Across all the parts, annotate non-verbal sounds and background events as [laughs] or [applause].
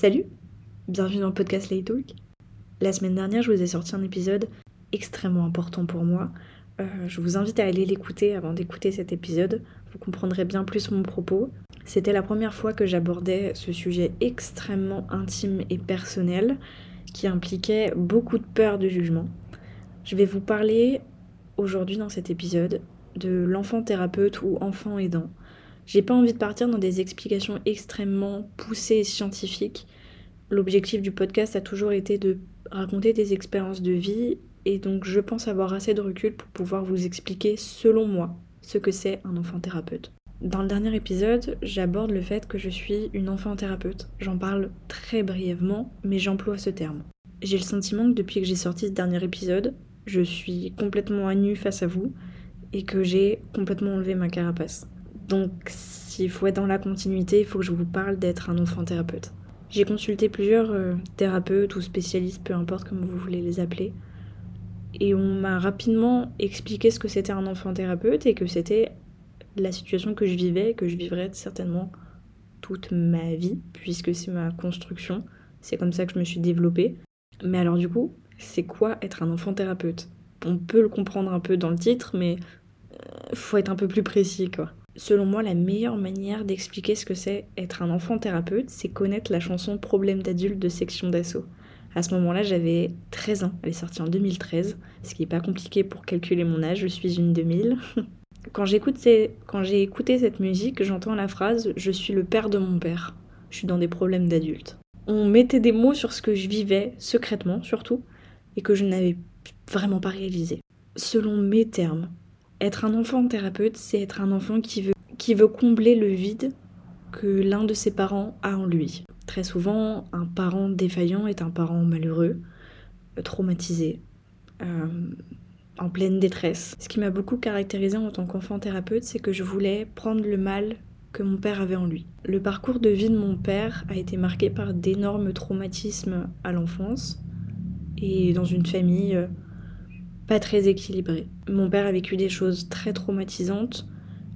Salut Bienvenue dans le podcast Lay Talk. La semaine dernière, je vous ai sorti un épisode extrêmement important pour moi. Euh, je vous invite à aller l'écouter avant d'écouter cet épisode. Vous comprendrez bien plus mon propos. C'était la première fois que j'abordais ce sujet extrêmement intime et personnel qui impliquait beaucoup de peur de jugement. Je vais vous parler aujourd'hui dans cet épisode de l'enfant thérapeute ou enfant aidant. J'ai pas envie de partir dans des explications extrêmement poussées et scientifiques. L'objectif du podcast a toujours été de raconter des expériences de vie et donc je pense avoir assez de recul pour pouvoir vous expliquer selon moi ce que c'est un enfant thérapeute. Dans le dernier épisode, j'aborde le fait que je suis une enfant thérapeute. J'en parle très brièvement, mais j'emploie ce terme. J'ai le sentiment que depuis que j'ai sorti ce dernier épisode, je suis complètement à nu face à vous et que j'ai complètement enlevé ma carapace. Donc s'il faut être dans la continuité, il faut que je vous parle d'être un enfant thérapeute. J'ai consulté plusieurs euh, thérapeutes ou spécialistes, peu importe comment vous voulez les appeler, et on m'a rapidement expliqué ce que c'était un enfant thérapeute et que c'était la situation que je vivais et que je vivrais certainement toute ma vie, puisque c'est ma construction, c'est comme ça que je me suis développée. Mais alors du coup, c'est quoi être un enfant thérapeute? On peut le comprendre un peu dans le titre, mais euh, faut être un peu plus précis quoi. Selon moi, la meilleure manière d'expliquer ce que c'est être un enfant thérapeute, c'est connaître la chanson Problème d'adulte de section d'assaut. À ce moment-là, j'avais 13 ans. Elle est sortie en 2013, ce qui n'est pas compliqué pour calculer mon âge, je suis une 2000. [laughs] quand j'écoute j'ai écouté cette musique, j'entends la phrase Je suis le père de mon père. Je suis dans des problèmes d'adulte. On mettait des mots sur ce que je vivais, secrètement surtout, et que je n'avais vraiment pas réalisé. Selon mes termes, être un enfant thérapeute, c'est être un enfant qui veut, qui veut combler le vide que l'un de ses parents a en lui. Très souvent, un parent défaillant est un parent malheureux, traumatisé, euh, en pleine détresse. Ce qui m'a beaucoup caractérisé en tant qu'enfant thérapeute, c'est que je voulais prendre le mal que mon père avait en lui. Le parcours de vie de mon père a été marqué par d'énormes traumatismes à l'enfance et dans une famille euh, pas très équilibrée. Mon père a vécu des choses très traumatisantes,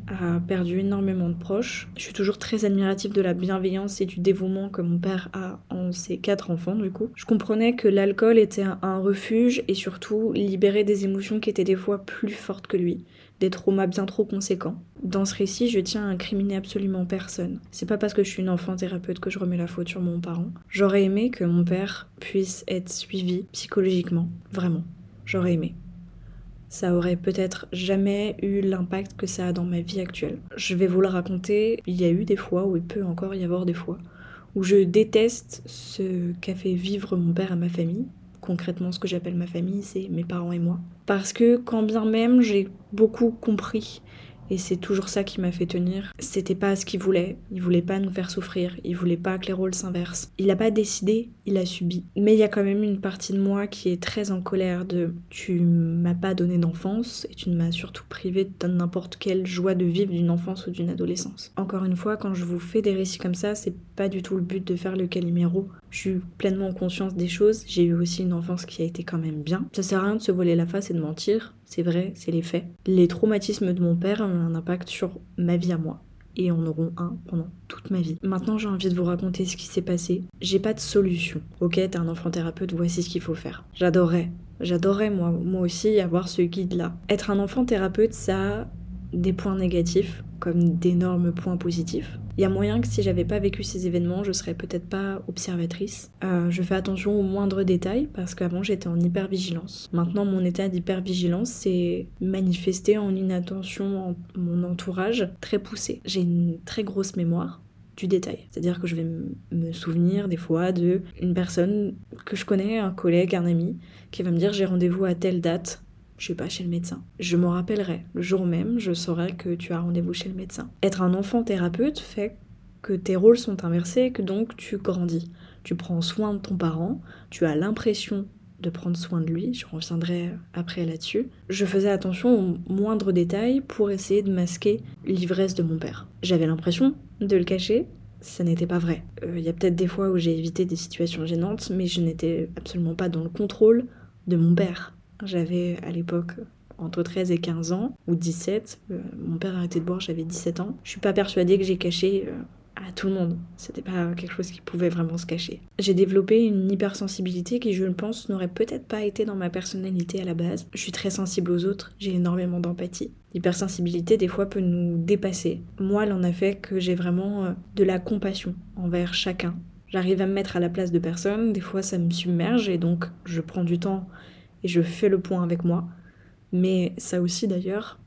a perdu énormément de proches. Je suis toujours très admirative de la bienveillance et du dévouement que mon père a en ses quatre enfants du coup. Je comprenais que l'alcool était un refuge et surtout libérer des émotions qui étaient des fois plus fortes que lui, des traumas bien trop conséquents. Dans ce récit, je tiens à incriminer absolument personne. C'est pas parce que je suis une enfant thérapeute que je remets la faute sur mon parent. J'aurais aimé que mon père puisse être suivi psychologiquement, vraiment. J'aurais aimé ça aurait peut-être jamais eu l'impact que ça a dans ma vie actuelle. Je vais vous le raconter, il y a eu des fois, ou il peut encore y avoir des fois, où je déteste ce qu'a fait vivre mon père à ma famille. Concrètement, ce que j'appelle ma famille, c'est mes parents et moi. Parce que quand bien même j'ai beaucoup compris et c'est toujours ça qui m'a fait tenir. C'était pas ce qu'il voulait. Il voulait pas nous faire souffrir. Il voulait pas que les rôles s'inversent. Il a pas décidé, il a subi. Mais il y a quand même une partie de moi qui est très en colère de tu m'as pas donné d'enfance et tu m'as surtout privé de n'importe quelle joie de vivre d'une enfance ou d'une adolescence. Encore une fois, quand je vous fais des récits comme ça, c'est pas du tout le but de faire le caliméro. Je suis pleinement conscience des choses. J'ai eu aussi une enfance qui a été quand même bien. Ça sert à rien de se voler la face et de mentir. C'est vrai, c'est les faits. Les traumatismes de mon père ont un impact sur ma vie à moi et en auront un pendant toute ma vie. Maintenant, j'ai envie de vous raconter ce qui s'est passé. J'ai pas de solution. Ok, t'es un enfant thérapeute, voici ce qu'il faut faire. J'adorais, j'adorais moi, moi aussi avoir ce guide-là. Être un enfant thérapeute, ça des points négatifs comme d'énormes points positifs. Il y a moyen que si j'avais pas vécu ces événements, je serais peut-être pas observatrice. Euh, je fais attention aux moindres détails parce qu'avant j'étais en hypervigilance. Maintenant mon état d'hypervigilance s'est manifesté en une attention en mon entourage très poussée. J'ai une très grosse mémoire du détail. C'est-à-dire que je vais me souvenir des fois de une personne que je connais, un collègue, un ami, qui va me dire j'ai rendez-vous à telle date je sais pas, chez le médecin. Je m'en rappellerai. Le jour même, je saurai que tu as rendez-vous chez le médecin. Être un enfant thérapeute fait que tes rôles sont inversés que donc tu grandis. Tu prends soin de ton parent, tu as l'impression de prendre soin de lui, je reviendrai après là-dessus. Je faisais attention aux moindres détails pour essayer de masquer l'ivresse de mon père. J'avais l'impression de le cacher, ça n'était pas vrai. Il euh, y a peut-être des fois où j'ai évité des situations gênantes, mais je n'étais absolument pas dans le contrôle de mon père. J'avais à l'époque entre 13 et 15 ans, ou 17. Euh, mon père a arrêté de boire, j'avais 17 ans. Je suis pas persuadée que j'ai caché euh, à tout le monde. C'était pas quelque chose qui pouvait vraiment se cacher. J'ai développé une hypersensibilité qui, je le pense, n'aurait peut-être pas été dans ma personnalité à la base. Je suis très sensible aux autres, j'ai énormément d'empathie. L'hypersensibilité, des fois, peut nous dépasser. Moi, elle en a fait que j'ai vraiment euh, de la compassion envers chacun. J'arrive à me mettre à la place de personne, des fois ça me submerge et donc je prends du temps et je fais le point avec moi. Mais ça aussi d'ailleurs,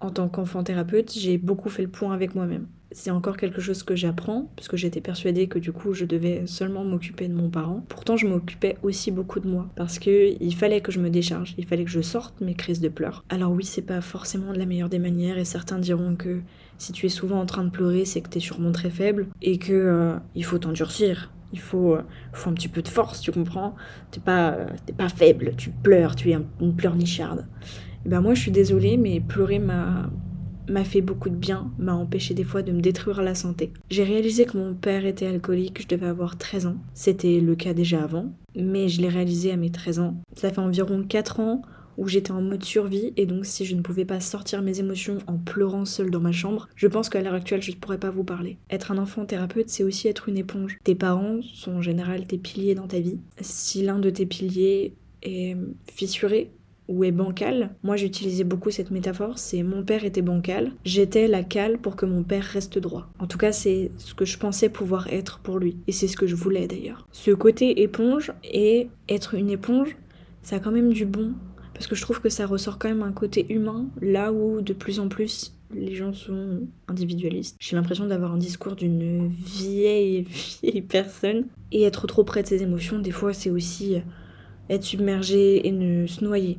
en tant qu'enfant thérapeute, j'ai beaucoup fait le point avec moi-même c'est encore quelque chose que j'apprends, parce que j'étais persuadée que du coup je devais seulement m'occuper de mon parent. Pourtant je m'occupais aussi beaucoup de moi, parce que il fallait que je me décharge, il fallait que je sorte mes crises de pleurs. Alors oui, c'est pas forcément de la meilleure des manières, et certains diront que si tu es souvent en train de pleurer, c'est que t'es sûrement très faible, et que euh, il faut t'endurcir. Il faut, euh, faut, un petit peu de force, tu comprends T'es pas, euh, pas faible, tu pleures, tu es une pleurnicharde. Et ben moi je suis désolée, mais pleurer m'a m'a fait beaucoup de bien, m'a empêché des fois de me détruire la santé. J'ai réalisé que mon père était alcoolique, je devais avoir 13 ans. C'était le cas déjà avant, mais je l'ai réalisé à mes 13 ans. Ça fait environ 4 ans où j'étais en mode survie et donc si je ne pouvais pas sortir mes émotions en pleurant seule dans ma chambre, je pense qu'à l'heure actuelle je ne pourrais pas vous parler. Être un enfant thérapeute, c'est aussi être une éponge. Tes parents sont en général tes piliers dans ta vie. Si l'un de tes piliers est fissuré, ou est bancal. Moi, j'utilisais beaucoup cette métaphore, c'est mon père était bancal, j'étais la cale pour que mon père reste droit. En tout cas, c'est ce que je pensais pouvoir être pour lui, et c'est ce que je voulais d'ailleurs. Ce côté éponge et être une éponge, ça a quand même du bon, parce que je trouve que ça ressort quand même un côté humain, là où de plus en plus les gens sont individualistes. J'ai l'impression d'avoir un discours d'une vieille, [laughs] vieille personne, et être trop près de ses émotions, des fois, c'est aussi être submergé et ne se noyer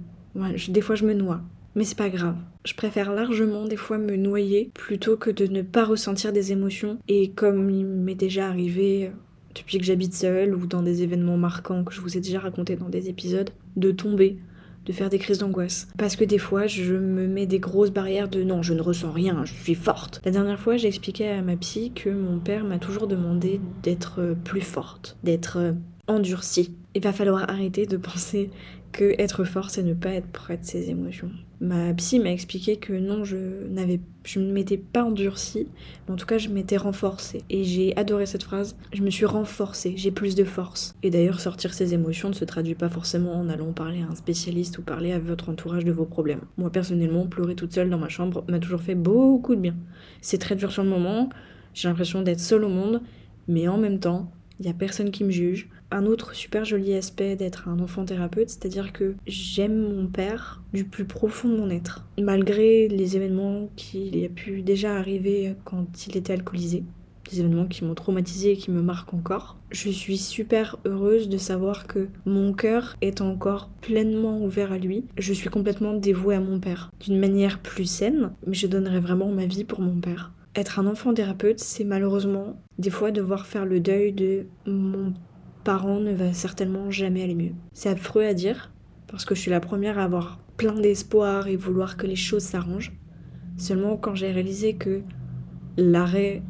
des fois je me noie. Mais c'est pas grave. Je préfère largement des fois me noyer plutôt que de ne pas ressentir des émotions. Et comme il m'est déjà arrivé depuis que j'habite seule ou dans des événements marquants que je vous ai déjà raconté dans des épisodes, de tomber, de faire des crises d'angoisse. Parce que des fois, je me mets des grosses barrières de non, je ne ressens rien, je suis forte. La dernière fois, j'ai expliqué à ma psy que mon père m'a toujours demandé d'être euh, plus forte, d'être euh, endurcie. Il va falloir arrêter de [laughs] penser que être fort, c'est ne pas être près de ses émotions. Ma psy m'a expliqué que non, je n'avais, je ne m'étais pas endurcie, mais en tout cas, je m'étais renforcée. Et j'ai adoré cette phrase. Je me suis renforcée, j'ai plus de force. Et d'ailleurs, sortir ses émotions ne se traduit pas forcément en allant parler à un spécialiste ou parler à votre entourage de vos problèmes. Moi, personnellement, pleurer toute seule dans ma chambre m'a toujours fait beaucoup de bien. C'est très dur sur le moment. J'ai l'impression d'être seule au monde, mais en même temps, il y a personne qui me juge un autre super joli aspect d'être un enfant thérapeute, c'est-à-dire que j'aime mon père du plus profond de mon être, malgré les événements qu'il a pu déjà arriver quand il était alcoolisé. Des événements qui m'ont traumatisé et qui me marquent encore. Je suis super heureuse de savoir que mon cœur est encore pleinement ouvert à lui. Je suis complètement dévouée à mon père. D'une manière plus saine, mais je donnerais vraiment ma vie pour mon père. Être un enfant thérapeute, c'est malheureusement des fois devoir faire le deuil de mon ne va certainement jamais aller mieux. C'est affreux à dire, parce que je suis la première à avoir plein d'espoir et vouloir que les choses s'arrangent. Seulement quand j'ai réalisé que l'arrêt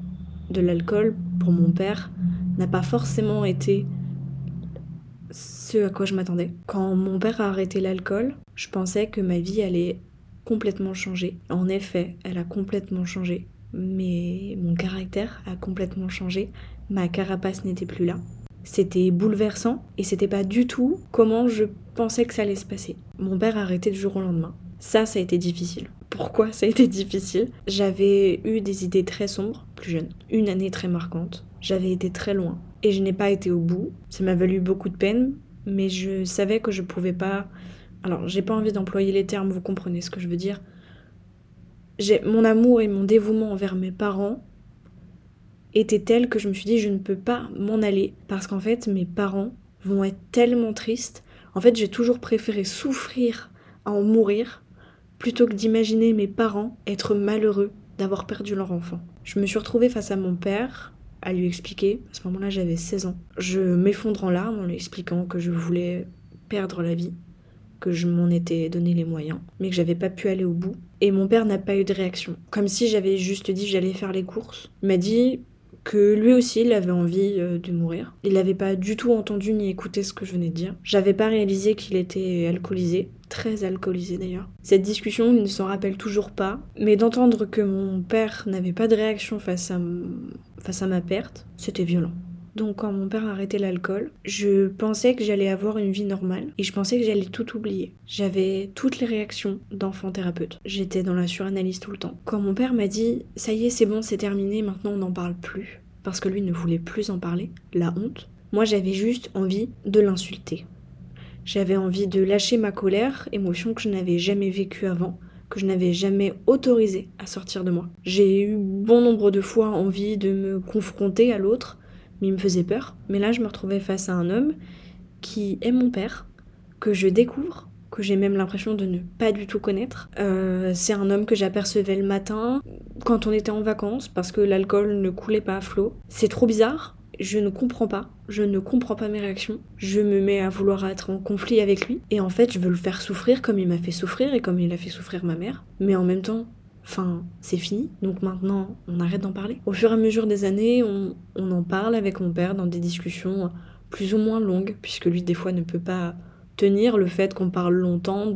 de l'alcool pour mon père n'a pas forcément été ce à quoi je m'attendais. Quand mon père a arrêté l'alcool, je pensais que ma vie allait complètement changer. En effet, elle a complètement changé. Mais mon caractère a complètement changé. Ma carapace n'était plus là. C'était bouleversant et c'était pas du tout comment je pensais que ça allait se passer. Mon père a arrêté du jour au lendemain. Ça, ça a été difficile. Pourquoi ça a été difficile? J'avais eu des idées très sombres, plus jeune. Une année très marquante. J'avais été très loin. Et je n'ai pas été au bout. Ça m'a valu beaucoup de peine, mais je savais que je pouvais pas. Alors, j'ai pas envie d'employer les termes, vous comprenez ce que je veux dire. J'ai mon amour et mon dévouement envers mes parents était telle que je me suis dit je ne peux pas m'en aller parce qu'en fait mes parents vont être tellement tristes. En fait j'ai toujours préféré souffrir à en mourir plutôt que d'imaginer mes parents être malheureux d'avoir perdu leur enfant. Je me suis retrouvée face à mon père à lui expliquer, à ce moment-là j'avais 16 ans. Je m'effondre en larmes en lui expliquant que je voulais perdre la vie, que je m'en étais donné les moyens, mais que j'avais pas pu aller au bout. Et mon père n'a pas eu de réaction. Comme si j'avais juste dit j'allais faire les courses. Il m'a dit que lui aussi il avait envie euh, de mourir. Il n'avait pas du tout entendu ni écouté ce que je venais de dire. J'avais pas réalisé qu'il était alcoolisé, très alcoolisé d'ailleurs. Cette discussion, il ne s'en rappelle toujours pas, mais d'entendre que mon père n'avait pas de réaction face à, face à ma perte, c'était violent. Donc quand mon père a arrêté l'alcool, je pensais que j'allais avoir une vie normale et je pensais que j'allais tout oublier. J'avais toutes les réactions d'enfant thérapeute. J'étais dans la suranalyse tout le temps. Quand mon père m'a dit "Ça y est, c'est bon, c'est terminé, maintenant on n'en parle plus" parce que lui ne voulait plus en parler, la honte. Moi, j'avais juste envie de l'insulter. J'avais envie de lâcher ma colère, émotion que je n'avais jamais vécue avant, que je n'avais jamais autorisé à sortir de moi. J'ai eu bon nombre de fois envie de me confronter à l'autre, mais il me faisait peur. Mais là, je me retrouvais face à un homme qui est mon père, que je découvre, que j'ai même l'impression de ne pas du tout connaître. Euh, c'est un homme que j'apercevais le matin quand on était en vacances, parce que l'alcool ne coulait pas à flot. C'est trop bizarre, je ne comprends pas, je ne comprends pas mes réactions, je me mets à vouloir être en conflit avec lui, et en fait je veux le faire souffrir comme il m'a fait souffrir et comme il a fait souffrir ma mère, mais en même temps, enfin, c'est fini, donc maintenant on arrête d'en parler. Au fur et à mesure des années, on, en parle avec mon père dans des discussions plus ou moins longues, puisque lui des fois ne peut pas tenir le fait qu'on parle longtemps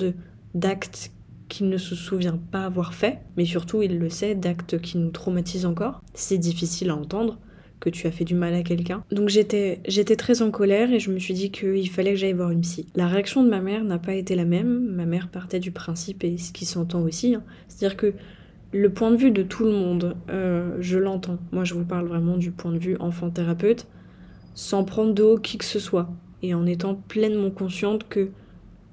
d'actes qu'il ne se souvient pas avoir fait, mais surtout il le sait, d'actes qui nous traumatisent encore. C'est difficile à entendre, que tu as fait du mal à quelqu'un. Donc j'étais j'étais très en colère et je me suis dit qu'il fallait que j'aille voir une psy. La réaction de ma mère n'a pas été la même. Ma mère partait du principe et ce qui s'entend aussi, hein. c'est-à-dire que le point de vue de tout le monde, euh, je l'entends. Moi, je vous parle vraiment du point de vue enfant thérapeute, sans prendre de haut qui que ce soit, et en étant pleinement consciente que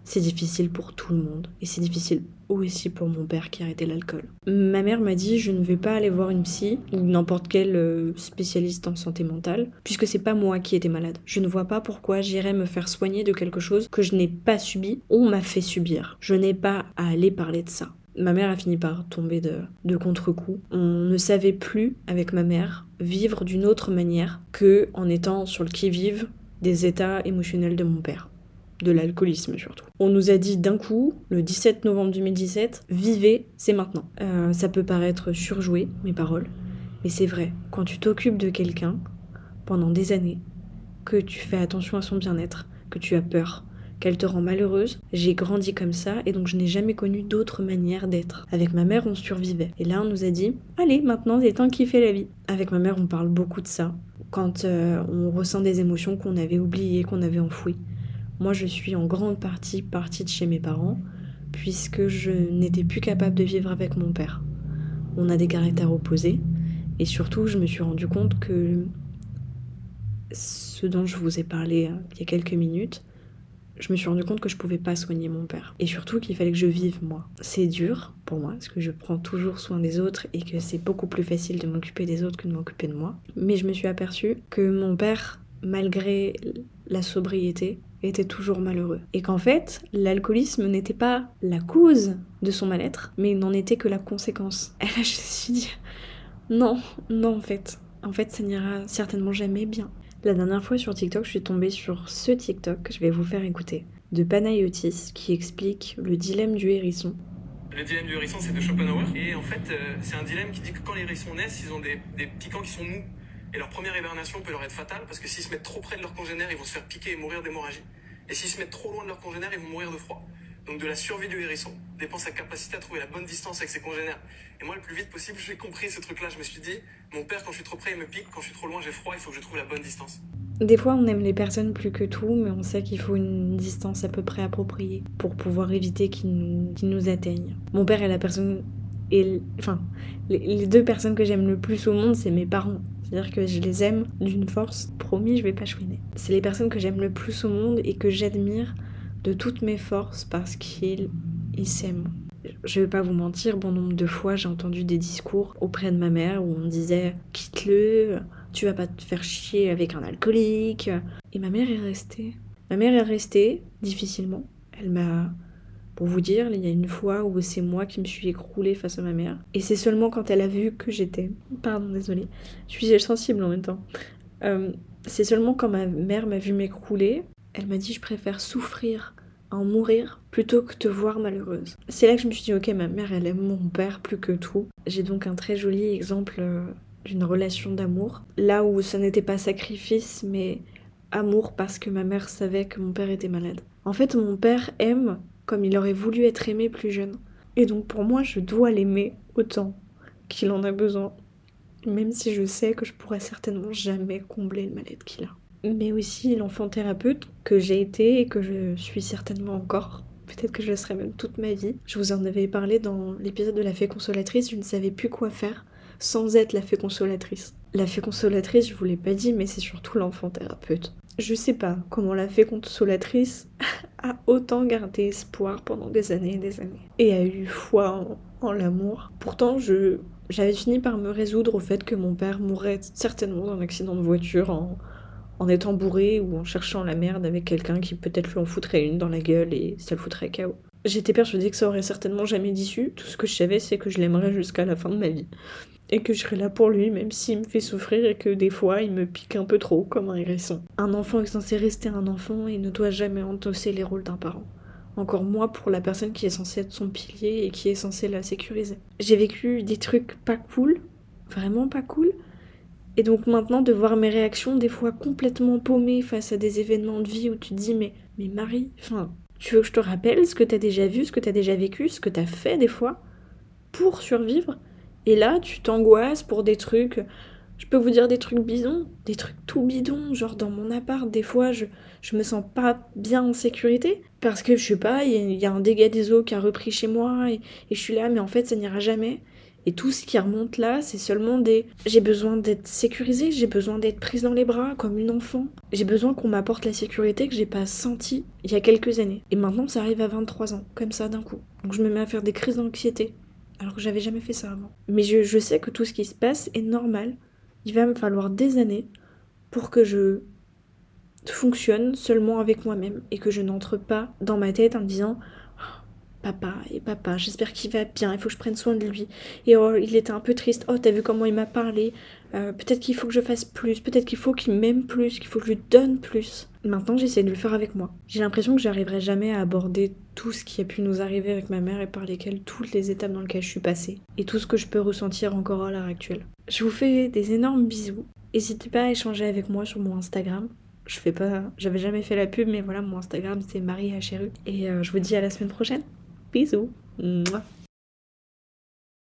c'est difficile pour tout le monde, et c'est difficile aussi pour mon père qui a arrêté l'alcool. Ma mère m'a dit je ne vais pas aller voir une psy ou n'importe quel euh, spécialiste en santé mentale puisque c'est pas moi qui étais malade. Je ne vois pas pourquoi j'irais me faire soigner de quelque chose que je n'ai pas subi ou m'a fait subir. Je n'ai pas à aller parler de ça. Ma mère a fini par tomber de, contre-coup. On ne savait plus, avec ma mère, vivre d'une autre manière que en étant sur le qui-vive des états émotionnels de mon père de l'alcoolisme surtout. On nous a dit d'un coup, le 17 novembre 2017, vivez, c'est maintenant. Euh, ça peut paraître surjoué, mes paroles, mais c'est vrai. Quand tu t'occupes de quelqu'un pendant des années, que tu fais attention à son bien-être, que tu as peur, qu'elle te rend malheureuse, j'ai grandi comme ça et donc je n'ai jamais connu d'autre manière d'être. Avec ma mère, on survivait. Et là, on nous a dit, allez, maintenant, c'est temps qui fait la vie. Avec ma mère, on parle beaucoup de ça. Quand euh, on ressent des émotions qu'on avait oubliées, qu'on avait enfouies. Moi, je suis en grande partie partie de chez mes parents, puisque je n'étais plus capable de vivre avec mon père. On a des caractères opposés, et surtout, je me suis rendu compte que ce dont je vous ai parlé hein, il y a quelques minutes, je me suis rendu compte que je pouvais pas soigner mon père. Et surtout qu'il fallait que je vive moi. C'est dur pour moi, parce que je prends toujours soin des autres et que c'est beaucoup plus facile de m'occuper des autres que de m'occuper de moi. Mais je me suis aperçue que mon père, malgré la sobriété, était toujours malheureux. Et qu'en fait, l'alcoolisme n'était pas la cause de son mal-être, mais n'en était que la conséquence. [laughs] Et là, je me suis dit, non, non, en fait. En fait, ça n'ira certainement jamais bien. La dernière fois sur TikTok, je suis tombée sur ce TikTok je vais vous faire écouter, de Panayotis, qui explique le dilemme du hérisson. Le dilemme du hérisson, c'est de Schopenhauer. Et en fait, euh, c'est un dilemme qui dit que quand les hérissons naissent, ils ont des, des piquants qui sont mous. Et leur première hibernation peut leur être fatale parce que s'ils se mettent trop près de leur congénère, ils vont se faire piquer et mourir d'hémorragie. Et s'ils se mettent trop loin de leur congénère, ils vont mourir de froid. Donc de la survie du hérisson dépend sa capacité à trouver la bonne distance avec ses congénères. Et moi, le plus vite possible, j'ai compris ce truc-là. Je me suis dit, mon père, quand je suis trop près, il me pique. Quand je suis trop loin, j'ai froid. Il faut que je trouve la bonne distance. Des fois, on aime les personnes plus que tout, mais on sait qu'il faut une distance à peu près appropriée pour pouvoir éviter qu'ils nous, nous atteignent. Mon père est la personne. Et, enfin, les deux personnes que j'aime le plus au monde, c'est mes parents. C'est-à-dire que je les aime d'une force. Promis, je vais pas chouiner. C'est les personnes que j'aime le plus au monde et que j'admire de toutes mes forces parce qu'ils ils s'aiment. Je vais pas vous mentir, bon nombre de fois j'ai entendu des discours auprès de ma mère où on me disait quitte-le, tu vas pas te faire chier avec un alcoolique. Et ma mère est restée. Ma mère est restée, difficilement. Elle m'a pour vous dire, il y a une fois où c'est moi qui me suis écroulée face à ma mère. Et c'est seulement quand elle a vu que j'étais... Pardon, désolée. Je suis sensible en même temps. Euh, c'est seulement quand ma mère m'a vu m'écrouler, elle m'a dit je préfère souffrir, en mourir, plutôt que te voir malheureuse. C'est là que je me suis dit ok, ma mère elle aime mon père plus que tout. J'ai donc un très joli exemple euh, d'une relation d'amour. Là où ça n'était pas sacrifice, mais amour parce que ma mère savait que mon père était malade. En fait, mon père aime comme il aurait voulu être aimé plus jeune. Et donc pour moi, je dois l'aimer autant qu'il en a besoin. même si je sais que je pourrais certainement jamais combler le mal-être qu'il a. Mais aussi l'enfant thérapeute que j'ai été et que je suis certainement encore. Peut-être que je le serai même toute ma vie. Je vous en avais parlé dans l'épisode de la fée consolatrice, je ne savais plus quoi faire sans être la fée consolatrice. La fée consolatrice, je vous l'ai pas dit, mais c'est surtout l'enfant thérapeute. Je sais pas comment la fée consolatrice [laughs] a autant gardé espoir pendant des années et des années. Et a eu foi en, l'amour. Pourtant, je, j'avais fini par me résoudre au fait que mon père mourrait certainement d'un accident de voiture en, en étant bourré ou en cherchant la merde avec quelqu'un qui peut-être lui en foutrait une dans la gueule et ça le foutrait KO. J'étais persuadée que ça aurait certainement jamais d'issue. Tout ce que je savais, c'est que je l'aimerais jusqu'à la fin de ma vie et que je serai là pour lui même s'il me fait souffrir et que des fois il me pique un peu trop comme un hérisson. Un enfant est censé rester un enfant et ne doit jamais endosser les rôles d'un parent. Encore moins pour la personne qui est censée être son pilier et qui est censée la sécuriser. J'ai vécu des trucs pas cool, vraiment pas cool. Et donc maintenant de voir mes réactions des fois complètement paumées face à des événements de vie où tu te dis mais, mais Marie, enfin, tu veux que je te rappelle ce que t'as déjà vu, ce que t'as déjà vécu, ce que t'as fait des fois pour survivre? Et là, tu t'angoisses pour des trucs. Je peux vous dire des trucs bidons, des trucs tout bidons, genre dans mon appart, des fois je, je me sens pas bien en sécurité parce que je sais pas, il y, a un dégât des eaux qui a repris chez moi et, je suis là, mais en fait ça n'ira jamais. Et tout ce qui remonte là, c'est seulement des. J'ai besoin d'être sécurisée, j'ai besoin d'être prise dans les bras comme une enfant. J'ai besoin qu'on m'apporte la sécurité que j'ai pas sentie il y a quelques années. Et maintenant ça arrive à 23 ans, comme ça d'un coup. Donc je me mets à faire des crises d'anxiété alors que j'avais jamais fait ça avant. Mais je, sais que tout ce qui se passe est normal. Il va me falloir des années pour que je fonctionne seulement avec moi-même et que je n'entre pas dans ma tête en me disant papa et papa, j'espère qu'il va bien, il faut que je prenne soin de lui. Et oh, il était un peu triste. Oh, t'as vu comment il m'a parlé euh, Peut-être qu'il faut que je fasse plus, peut-être qu'il faut qu'il m'aime plus, qu'il faut que je lui donne plus. Maintenant, j'essaie de le faire avec moi. J'ai l'impression que j'arriverai jamais à aborder tout ce qui a pu nous arriver avec ma mère et par lesquelles toutes les étapes dans lesquelles je suis passée et tout ce que je peux ressentir encore à l'heure actuelle. Je vous fais des énormes bisous. N'hésitez pas à échanger avec moi sur mon Instagram. Je fais pas, j'avais jamais fait la pub, mais voilà, mon Instagram c'est Marie Et euh, je vous dis à la semaine prochaine. Bisous. Mouah.